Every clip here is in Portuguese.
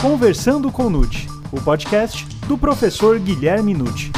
Conversando com Nute, o podcast do professor Guilherme Nute.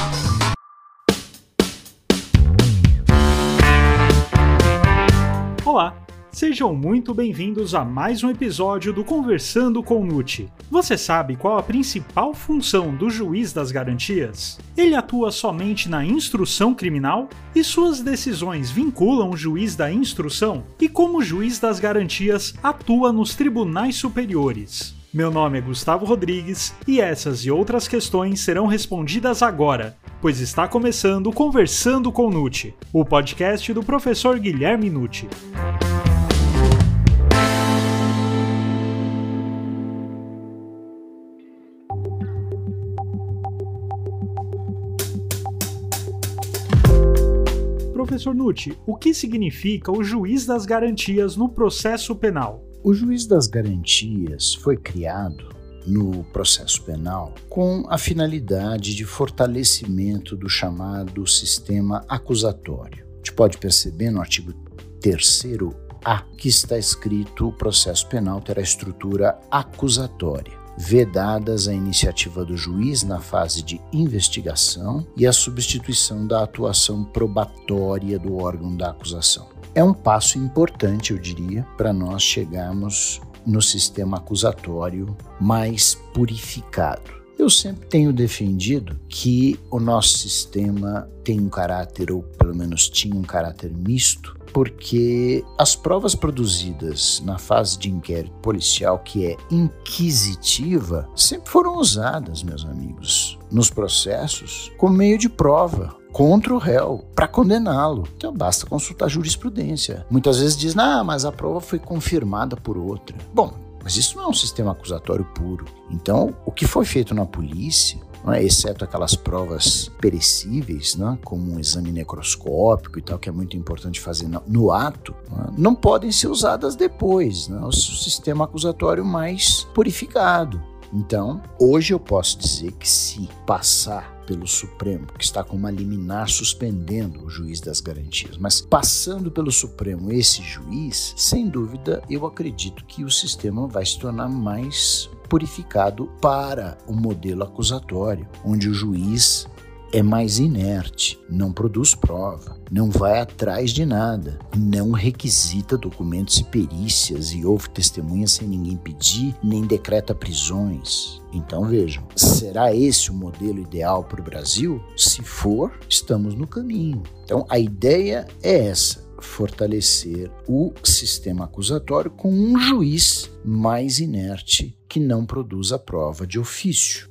Olá, sejam muito bem-vindos a mais um episódio do Conversando com Nute. Você sabe qual a principal função do juiz das garantias? Ele atua somente na instrução criminal? E suas decisões vinculam o juiz da instrução? E como o juiz das garantias atua nos tribunais superiores? Meu nome é Gustavo Rodrigues e essas e outras questões serão respondidas agora, pois está começando Conversando com Nute, o podcast do professor Guilherme Nute. Professor Nutti, o que significa o juiz das garantias no processo penal? O juiz das garantias foi criado no processo penal com a finalidade de fortalecimento do chamado sistema acusatório. A gente pode perceber no artigo 3A que está escrito o processo penal terá estrutura acusatória vedadas a iniciativa do juiz na fase de investigação e a substituição da atuação probatória do órgão da acusação. É um passo importante, eu diria, para nós chegarmos no sistema acusatório mais purificado. Eu sempre tenho defendido que o nosso sistema tem um caráter, ou pelo menos tinha um caráter misto, porque as provas produzidas na fase de inquérito policial, que é inquisitiva, sempre foram usadas, meus amigos, nos processos como meio de prova contra o réu para condená-lo. Então basta consultar jurisprudência. Muitas vezes diz, ah, mas a prova foi confirmada por outra. Bom, mas isso não é um sistema acusatório puro. Então, o que foi feito na polícia é? exceto aquelas provas perecíveis, né? como um exame necroscópico e tal, que é muito importante fazer no, ato, é? não podem ser usadas depois, né? o sistema acusatório mais purificado. Então, hoje eu posso dizer que se passar pelo Supremo, que está com uma liminar suspendendo o juiz das garantias, mas passando pelo Supremo esse juiz, sem dúvida, eu acredito que o sistema vai se tornar mais purificado para o modelo acusatório, onde o juiz é mais inerte, não produz prova, não vai atrás de nada, não requisita documentos e perícias e ouve testemunhas sem ninguém pedir, nem decreta prisões. Então vejam, será esse o modelo ideal para o Brasil? Se for, estamos no caminho. Então a ideia é essa fortalecer o sistema acusatório com um juiz mais inerte que não produza prova de ofício.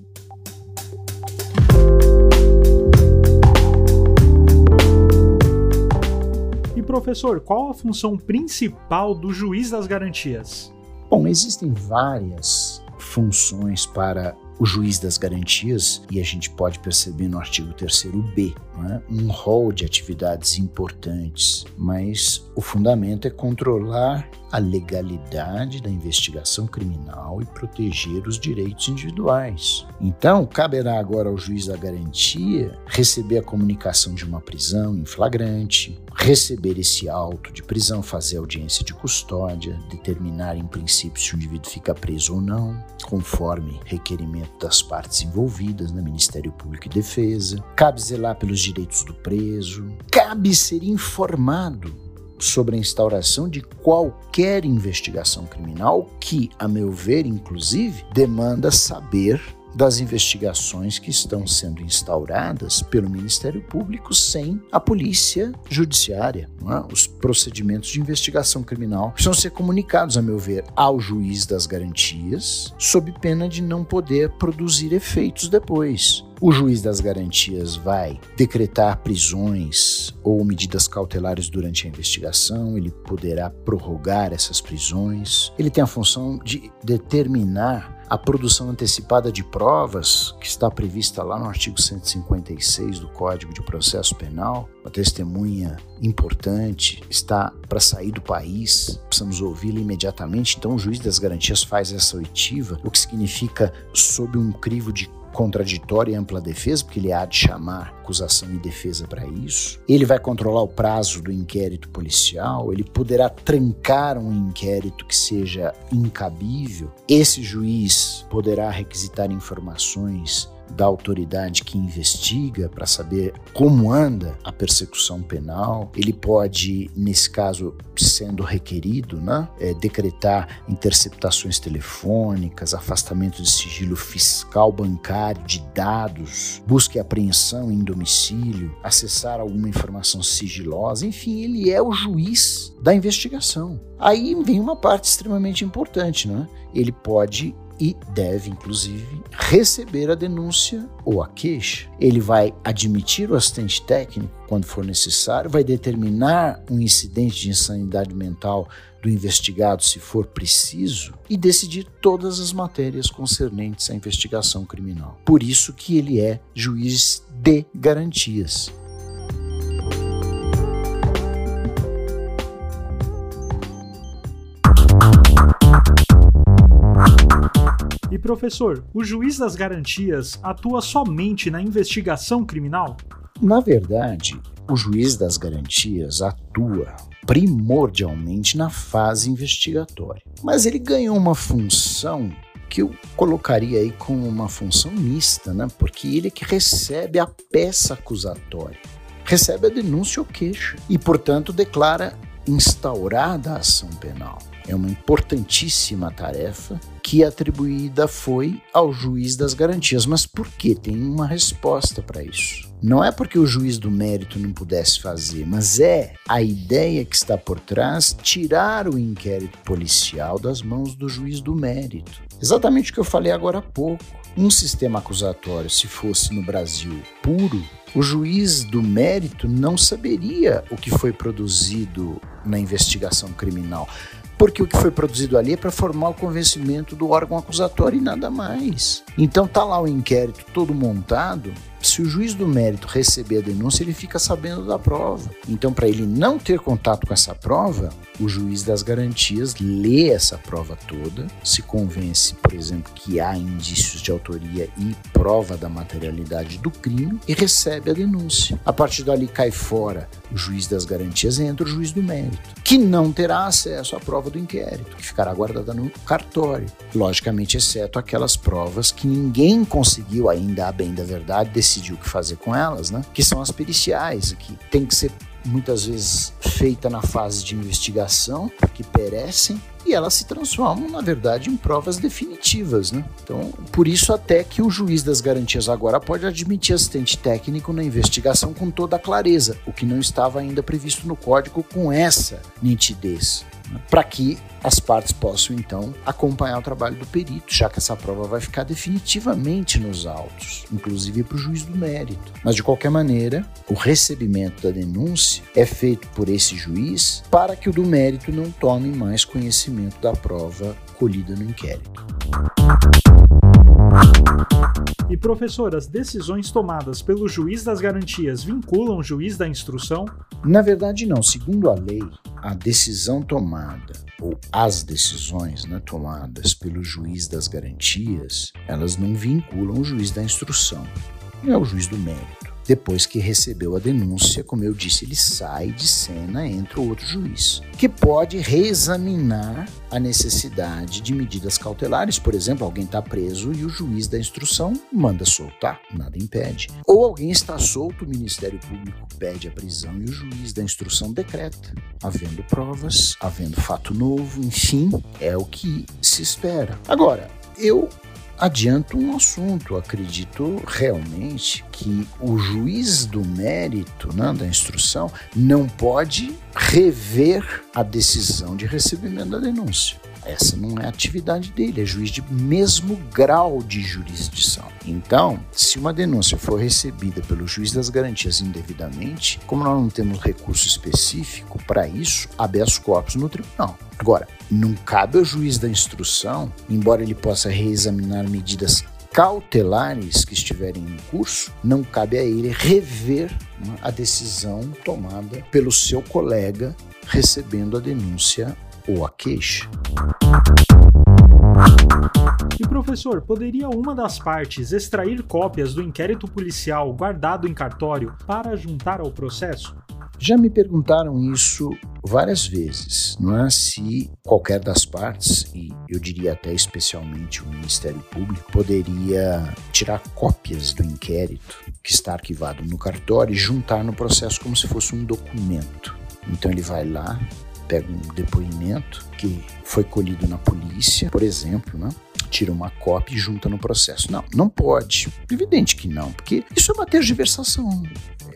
Professor, qual a função principal do juiz das garantias? Bom, existem várias funções para o juiz das garantias, e a gente pode perceber no artigo 3b, é? um rol de atividades importantes, mas o fundamento é controlar a legalidade da investigação criminal e proteger os direitos individuais. Então, caberá agora ao juiz da garantia receber a comunicação de uma prisão em flagrante, receber esse auto de prisão, fazer audiência de custódia, determinar em princípio se o indivíduo fica preso ou não, conforme requerimento das partes envolvidas, no né, Ministério Público e Defesa. Cabe zelar pelos direitos do preso. Cabe ser informado sobre a instauração de qualquer investigação criminal que, a meu ver, inclusive, demanda saber das investigações que estão sendo instauradas pelo Ministério Público sem a polícia judiciária. É? Os procedimentos de investigação criminal precisam ser comunicados, a meu ver, ao juiz das garantias, sob pena de não poder produzir efeitos depois. O juiz das garantias vai decretar prisões ou medidas cautelares durante a investigação, ele poderá prorrogar essas prisões. Ele tem a função de determinar a produção antecipada de provas, que está prevista lá no artigo 156 do Código de Processo Penal, uma testemunha importante está para sair do país, precisamos ouvi-la imediatamente. Então, o juiz das garantias faz essa oitiva, o que significa, sob um crivo de contraditória e ampla defesa, porque ele há de chamar acusação e defesa para isso. Ele vai controlar o prazo do inquérito policial, ele poderá trancar um inquérito que seja incabível. Esse juiz poderá requisitar informações da autoridade que investiga para saber como anda a persecução penal. Ele pode, nesse caso, sendo requerido, né, é, decretar interceptações telefônicas, afastamento de sigilo fiscal bancário, de dados, busca e apreensão em domicílio, acessar alguma informação sigilosa. Enfim, ele é o juiz da investigação. Aí vem uma parte extremamente importante, né? Ele pode e deve, inclusive, receber a denúncia ou a queixa. Ele vai admitir o assistente técnico quando for necessário, vai determinar um incidente de insanidade mental do investigado se for preciso e decidir todas as matérias concernentes à investigação criminal. Por isso que ele é juiz de garantias. Professor, o juiz das garantias atua somente na investigação criminal? Na verdade, o juiz das garantias atua primordialmente na fase investigatória. Mas ele ganhou uma função que eu colocaria aí como uma função mista, né? Porque ele é que recebe a peça acusatória, recebe a denúncia ou queixa e, portanto, declara instaurada a ação penal. É uma importantíssima tarefa que atribuída foi ao juiz das garantias. Mas por que? Tem uma resposta para isso. Não é porque o juiz do mérito não pudesse fazer, mas é a ideia que está por trás tirar o inquérito policial das mãos do juiz do mérito. Exatamente o que eu falei agora há pouco. Um sistema acusatório, se fosse no Brasil puro, o juiz do mérito não saberia o que foi produzido na investigação criminal porque o que foi produzido ali é para formar o convencimento do órgão acusatório e nada mais. Então tá lá o inquérito todo montado se o juiz do mérito receber a denúncia, ele fica sabendo da prova. Então, para ele não ter contato com essa prova, o juiz das garantias lê essa prova toda, se convence, por exemplo, que há indícios de autoria e prova da materialidade do crime e recebe a denúncia. A partir dali cai fora o juiz das garantias entra o juiz do mérito, que não terá acesso à prova do inquérito, que ficará guardada no cartório. Logicamente, exceto aquelas provas que ninguém conseguiu ainda, a bem da verdade, decidir o que fazer com elas, né? Que são as periciais, que tem que ser muitas vezes feita na fase de investigação, que perecem, e elas se transformam, na verdade, em provas definitivas. Né? Então, por isso até que o juiz das garantias agora pode admitir assistente técnico na investigação com toda a clareza, o que não estava ainda previsto no código com essa nitidez para que as partes possam então acompanhar o trabalho do perito, já que essa prova vai ficar definitivamente nos autos, inclusive para o juiz do mérito. Mas de qualquer maneira, o recebimento da denúncia é feito por esse juiz para que o do mérito não tome mais conhecimento da prova colhida no inquérito. E professor, as decisões tomadas pelo juiz das garantias vinculam o juiz da instrução? Na verdade, não. Segundo a lei, a decisão tomada ou as decisões né, tomadas pelo juiz das garantias, elas não vinculam o juiz da instrução. É o juiz do mérito. Depois que recebeu a denúncia, como eu disse, ele sai de cena, entra outro juiz, que pode reexaminar a necessidade de medidas cautelares. Por exemplo, alguém está preso e o juiz da instrução manda soltar, nada impede. Ou alguém está solto, o Ministério Público pede a prisão e o juiz da instrução decreta, havendo provas, havendo fato novo, enfim, é o que se espera. Agora, eu adianto um assunto. Acredito realmente que o juiz do mérito, né, da instrução, não pode rever a decisão de recebimento da denúncia. Essa não é a atividade dele, é juiz de mesmo grau de jurisdição. Então, se uma denúncia for recebida pelo juiz das garantias indevidamente, como nós não temos recurso específico para isso, habeas corpus no tribunal. Agora, não cabe ao juiz da instrução, embora ele possa reexaminar medidas cautelares que estiverem em curso, não cabe a ele rever né, a decisão tomada pelo seu colega recebendo a denúncia ou a queixa. E professor, poderia uma das partes extrair cópias do inquérito policial guardado em cartório para juntar ao processo? Já me perguntaram isso várias vezes, não é? Se qualquer das partes, e eu diria até especialmente o Ministério Público, poderia tirar cópias do inquérito que está arquivado no cartório e juntar no processo como se fosse um documento. Então ele vai lá, pega um depoimento que foi colhido na polícia, por exemplo, né? tira uma cópia e junta no processo. Não, não pode. Evidente que não, porque isso é uma tergiversação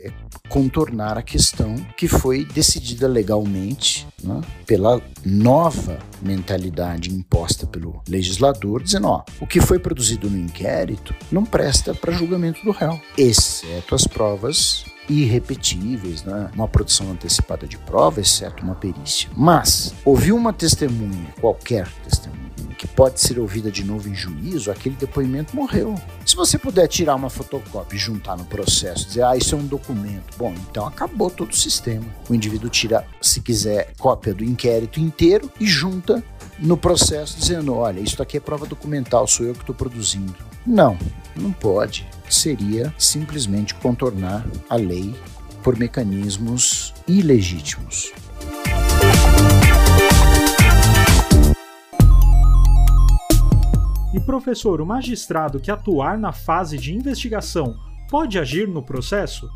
é contornar a questão que foi decidida legalmente né, pela nova mentalidade imposta pelo legislador, dizendo: ó, o que foi produzido no inquérito não presta para julgamento do réu, exceto as provas irrepetíveis, né? uma produção antecipada de prova, exceto uma perícia. Mas, ouviu uma testemunha, qualquer testemunha, que pode ser ouvida de novo em juízo, aquele depoimento morreu. Se você puder tirar uma fotocópia e juntar no processo, dizer, ah, isso é um documento, bom, então acabou todo o sistema. O indivíduo tira, se quiser, cópia do inquérito inteiro e junta no processo, dizendo, olha, isso aqui é prova documental, sou eu que estou produzindo. Não, não pode. Seria simplesmente contornar a lei por mecanismos ilegítimos. E professor, o magistrado que atuar na fase de investigação pode agir no processo?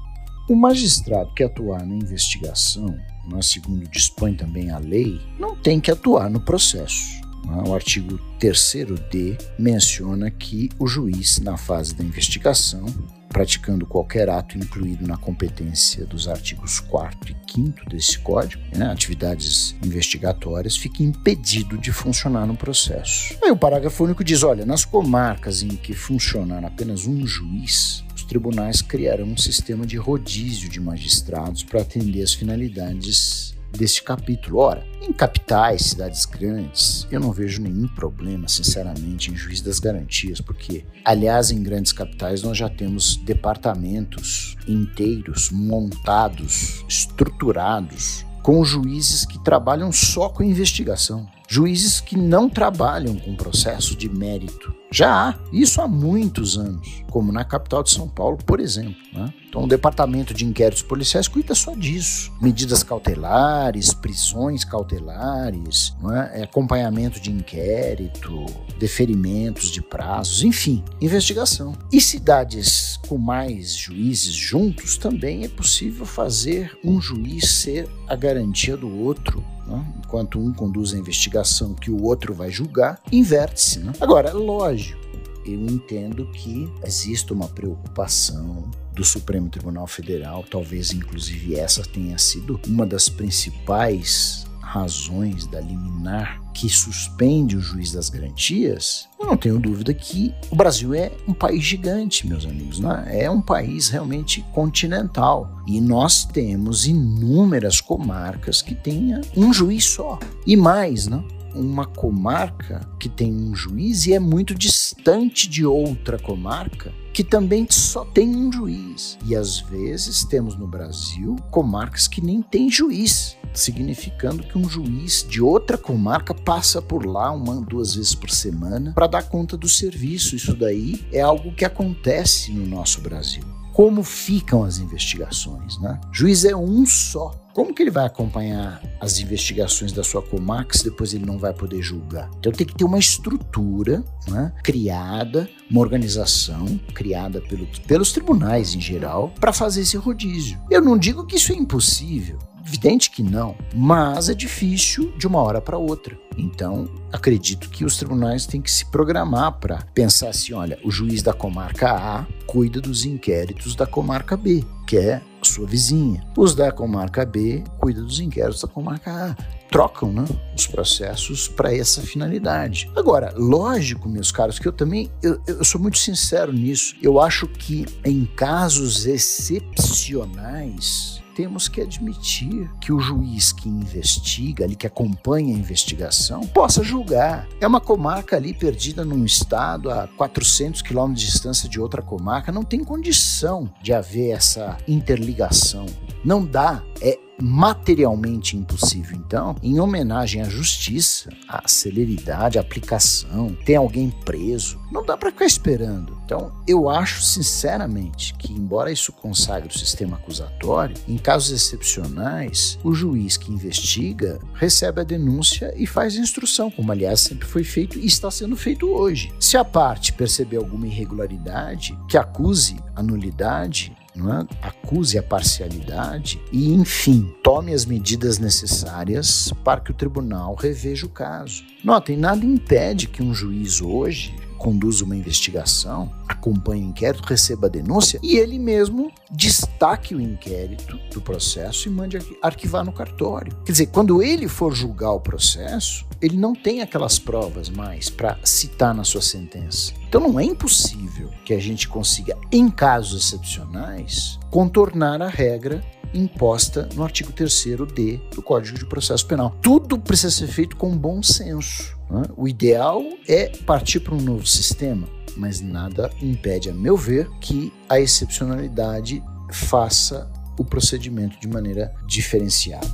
O magistrado que atuar na investigação, no segundo dispõe também a lei, não tem que atuar no processo. O artigo 3D menciona que o juiz, na fase da investigação, praticando qualquer ato incluído na competência dos artigos 4 e 5 desse código, né, atividades investigatórias, fica impedido de funcionar no processo. Aí o parágrafo único diz: olha, nas comarcas em que funcionar apenas um juiz, os tribunais criarão um sistema de rodízio de magistrados para atender às finalidades deste capítulo. Ora, em capitais, cidades grandes, eu não vejo nenhum problema, sinceramente, em juiz das garantias, porque, aliás, em grandes capitais nós já temos departamentos inteiros montados, estruturados, com juízes que trabalham só com investigação, juízes que não trabalham com processo de mérito. Já há isso há muitos anos, como na capital de São Paulo, por exemplo. Né? Então, o Departamento de Inquéritos Policiais cuida só disso: medidas cautelares, prisões cautelares, é? acompanhamento de inquérito, deferimentos de prazos, enfim, investigação. E cidades com mais juízes juntos também é possível fazer um juiz ser a garantia do outro né? enquanto um conduz a investigação que o outro vai julgar, inverte-se. Né? Agora, lógico, eu entendo que existe uma preocupação do Supremo Tribunal Federal, talvez inclusive essa tenha sido uma das principais razões da liminar que suspende o juiz das garantias, eu não tenho dúvida que o Brasil é um país gigante, meus amigos, né? é um país realmente continental. E nós temos inúmeras comarcas que tenha um juiz só. E mais, né? uma comarca que tem um juiz e é muito distante de outra comarca que também só tem um juiz. E às vezes temos no Brasil comarcas que nem tem juiz, significando que um juiz de outra comarca passa por lá uma, duas vezes por semana para dar conta do serviço. Isso daí é algo que acontece no nosso Brasil como ficam as investigações. Né? Juiz é um só. Como que ele vai acompanhar as investigações da sua comarca se depois ele não vai poder julgar? Então tem que ter uma estrutura né, criada, uma organização criada pelo, pelos tribunais em geral para fazer esse rodízio. Eu não digo que isso é impossível. Evidente que não, mas é difícil de uma hora para outra. Então, acredito que os tribunais têm que se programar para pensar assim: olha, o juiz da comarca A cuida dos inquéritos da comarca B, que é sua vizinha. Os da comarca B cuidam dos inquéritos da comarca A trocam né, os processos para essa finalidade. Agora, lógico, meus caros, que eu também eu, eu, sou muito sincero nisso. Eu acho que em casos excepcionais temos que admitir que o juiz que investiga, ali que acompanha a investigação, possa julgar. É uma comarca ali perdida num estado a 400 quilômetros de distância de outra comarca, não tem condição de haver essa interligação. Não dá. É materialmente impossível. Então, em homenagem à justiça, à celeridade, à aplicação, tem alguém preso, não dá para ficar esperando. Então, eu acho sinceramente que, embora isso consagre o sistema acusatório, em casos excepcionais, o juiz que investiga recebe a denúncia e faz a instrução, como aliás sempre foi feito e está sendo feito hoje. Se a parte perceber alguma irregularidade, que acuse a nulidade é? acuse a parcialidade e, enfim, tome as medidas necessárias para que o tribunal reveja o caso. Notem, nada impede que um juiz hoje conduza uma investigação, acompanhe o inquérito, receba a denúncia e ele mesmo destaque o inquérito do processo e mande arquivar no cartório. Quer dizer, quando ele for julgar o processo, ele não tem aquelas provas mais para citar na sua sentença. Então não é impossível que a gente consiga, em casos excepcionais, contornar a regra imposta no artigo 3D do Código de Processo Penal. Tudo precisa ser feito com bom senso. Né? O ideal é partir para um novo sistema, mas nada impede, a meu ver, que a excepcionalidade faça o procedimento de maneira diferenciada.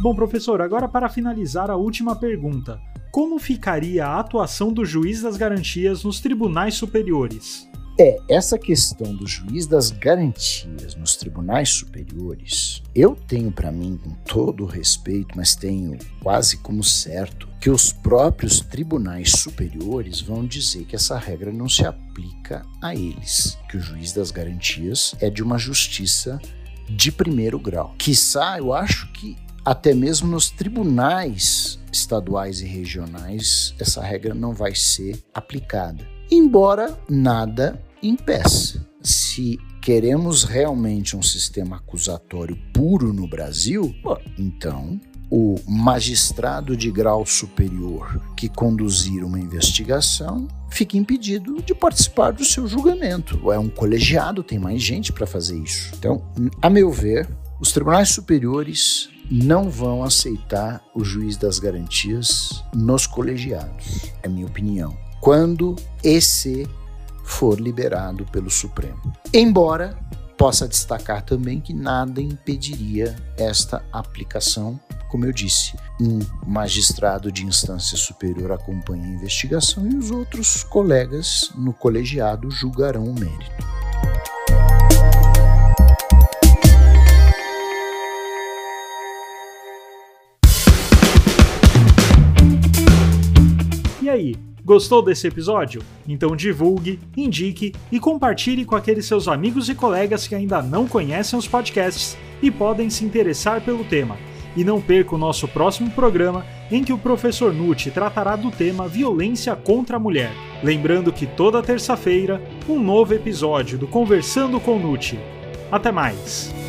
Bom, professor, agora para finalizar a última pergunta. Como ficaria a atuação do juiz das garantias nos tribunais superiores? É, essa questão do juiz das garantias nos tribunais superiores, eu tenho para mim, com todo o respeito, mas tenho quase como certo, que os próprios tribunais superiores vão dizer que essa regra não se aplica a eles, que o juiz das garantias é de uma justiça de primeiro grau. Quiçá, eu acho que até mesmo nos tribunais estaduais e regionais essa regra não vai ser aplicada. Embora nada impeça. Se queremos realmente um sistema acusatório puro no Brasil, então o magistrado de grau superior que conduzir uma investigação fica impedido de participar do seu julgamento. É um colegiado, tem mais gente para fazer isso. Então, a meu ver, os tribunais superiores não vão aceitar o juiz das garantias nos colegiados, é minha opinião. Quando esse for liberado pelo Supremo. Embora possa destacar também que nada impediria esta aplicação. Como eu disse, um magistrado de instância superior acompanha a investigação e os outros colegas no colegiado julgarão o mérito. E aí, Gostou desse episódio? Então divulgue, indique e compartilhe com aqueles seus amigos e colegas que ainda não conhecem os podcasts e podem se interessar pelo tema. E não perca o nosso próximo programa, em que o professor Nutti tratará do tema violência contra a mulher. Lembrando que toda terça-feira, um novo episódio do Conversando com Nutti. Até mais!